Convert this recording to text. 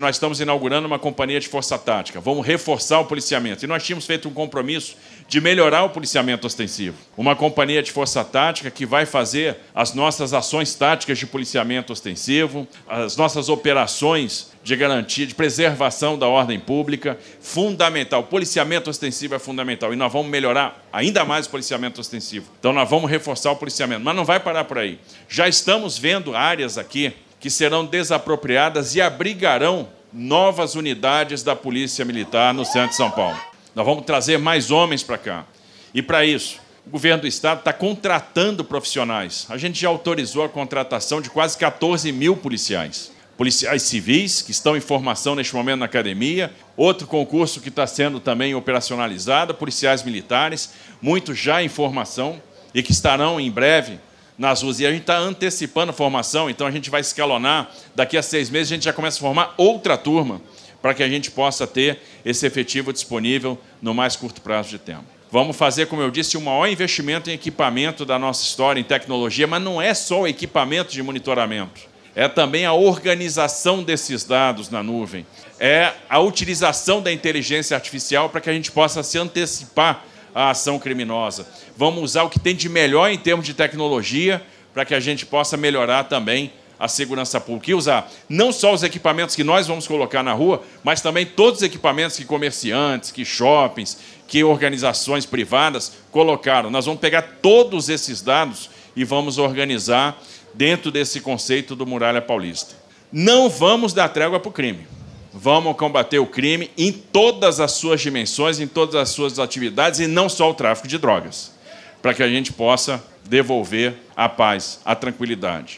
Nós estamos inaugurando uma companhia de força tática. Vamos reforçar o policiamento. E nós tínhamos feito um compromisso de melhorar o policiamento ostensivo. Uma companhia de força tática que vai fazer as nossas ações táticas de policiamento ostensivo, as nossas operações de garantia, de preservação da ordem pública, fundamental. O policiamento ostensivo é fundamental e nós vamos melhorar ainda mais o policiamento ostensivo. Então nós vamos reforçar o policiamento, mas não vai parar por aí. Já estamos vendo áreas aqui que serão desapropriadas e abrigarão novas unidades da Polícia Militar no centro de São Paulo. Nós vamos trazer mais homens para cá. E para isso, o governo do estado está contratando profissionais. A gente já autorizou a contratação de quase 14 mil policiais. Policiais civis, que estão em formação neste momento na academia, outro concurso que está sendo também operacionalizado, policiais militares, muitos já em formação e que estarão em breve nas ruas. E a gente está antecipando a formação, então a gente vai escalonar. Daqui a seis meses a gente já começa a formar outra turma para que a gente possa ter esse efetivo disponível no mais curto prazo de tempo. Vamos fazer, como eu disse, o maior investimento em equipamento da nossa história, em tecnologia, mas não é só o equipamento de monitoramento. É também a organização desses dados na nuvem. É a utilização da inteligência artificial para que a gente possa se antecipar a ação criminosa. Vamos usar o que tem de melhor em termos de tecnologia para que a gente possa melhorar também a segurança pública. E usar não só os equipamentos que nós vamos colocar na rua, mas também todos os equipamentos que comerciantes, que shoppings, que organizações privadas colocaram. Nós vamos pegar todos esses dados e vamos organizar dentro desse conceito do Muralha Paulista. Não vamos dar trégua para o crime. Vamos combater o crime em todas as suas dimensões, em todas as suas atividades e não só o tráfico de drogas, para que a gente possa devolver a paz, a tranquilidade.